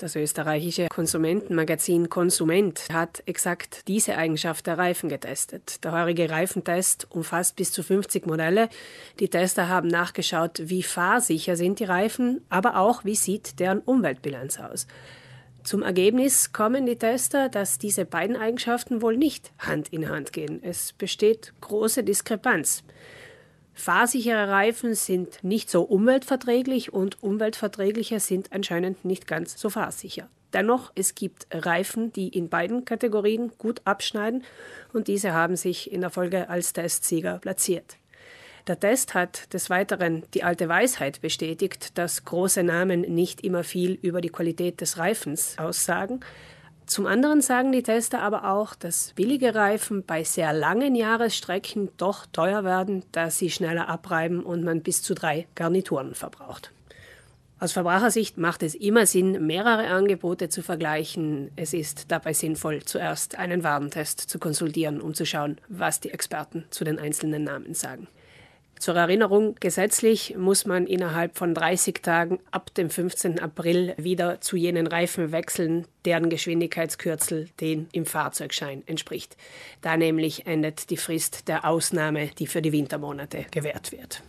Das österreichische Konsumentenmagazin Konsument hat exakt diese Eigenschaft der Reifen getestet. Der heurige Reifentest umfasst bis zu 50 Modelle. Die Tester haben nachgeschaut, wie fahrsicher sind die Reifen, aber auch, wie sieht deren Umweltbilanz aus. Zum Ergebnis kommen die Tester, dass diese beiden Eigenschaften wohl nicht Hand in Hand gehen. Es besteht große Diskrepanz. Fahrsichere Reifen sind nicht so umweltverträglich und umweltverträgliche sind anscheinend nicht ganz so fahrsicher. Dennoch, es gibt Reifen, die in beiden Kategorien gut abschneiden und diese haben sich in der Folge als Testsieger platziert. Der Test hat des Weiteren die alte Weisheit bestätigt, dass große Namen nicht immer viel über die Qualität des Reifens aussagen. Zum anderen sagen die Tester aber auch, dass billige Reifen bei sehr langen Jahresstrecken doch teuer werden, da sie schneller abreiben und man bis zu drei Garnituren verbraucht. Aus Verbrauchersicht macht es immer Sinn, mehrere Angebote zu vergleichen. Es ist dabei sinnvoll, zuerst einen Warentest zu konsultieren, um zu schauen, was die Experten zu den einzelnen Namen sagen. Zur Erinnerung, gesetzlich muss man innerhalb von 30 Tagen ab dem 15. April wieder zu jenen Reifen wechseln, deren Geschwindigkeitskürzel den im Fahrzeugschein entspricht. Da nämlich endet die Frist der Ausnahme, die für die Wintermonate gewährt wird.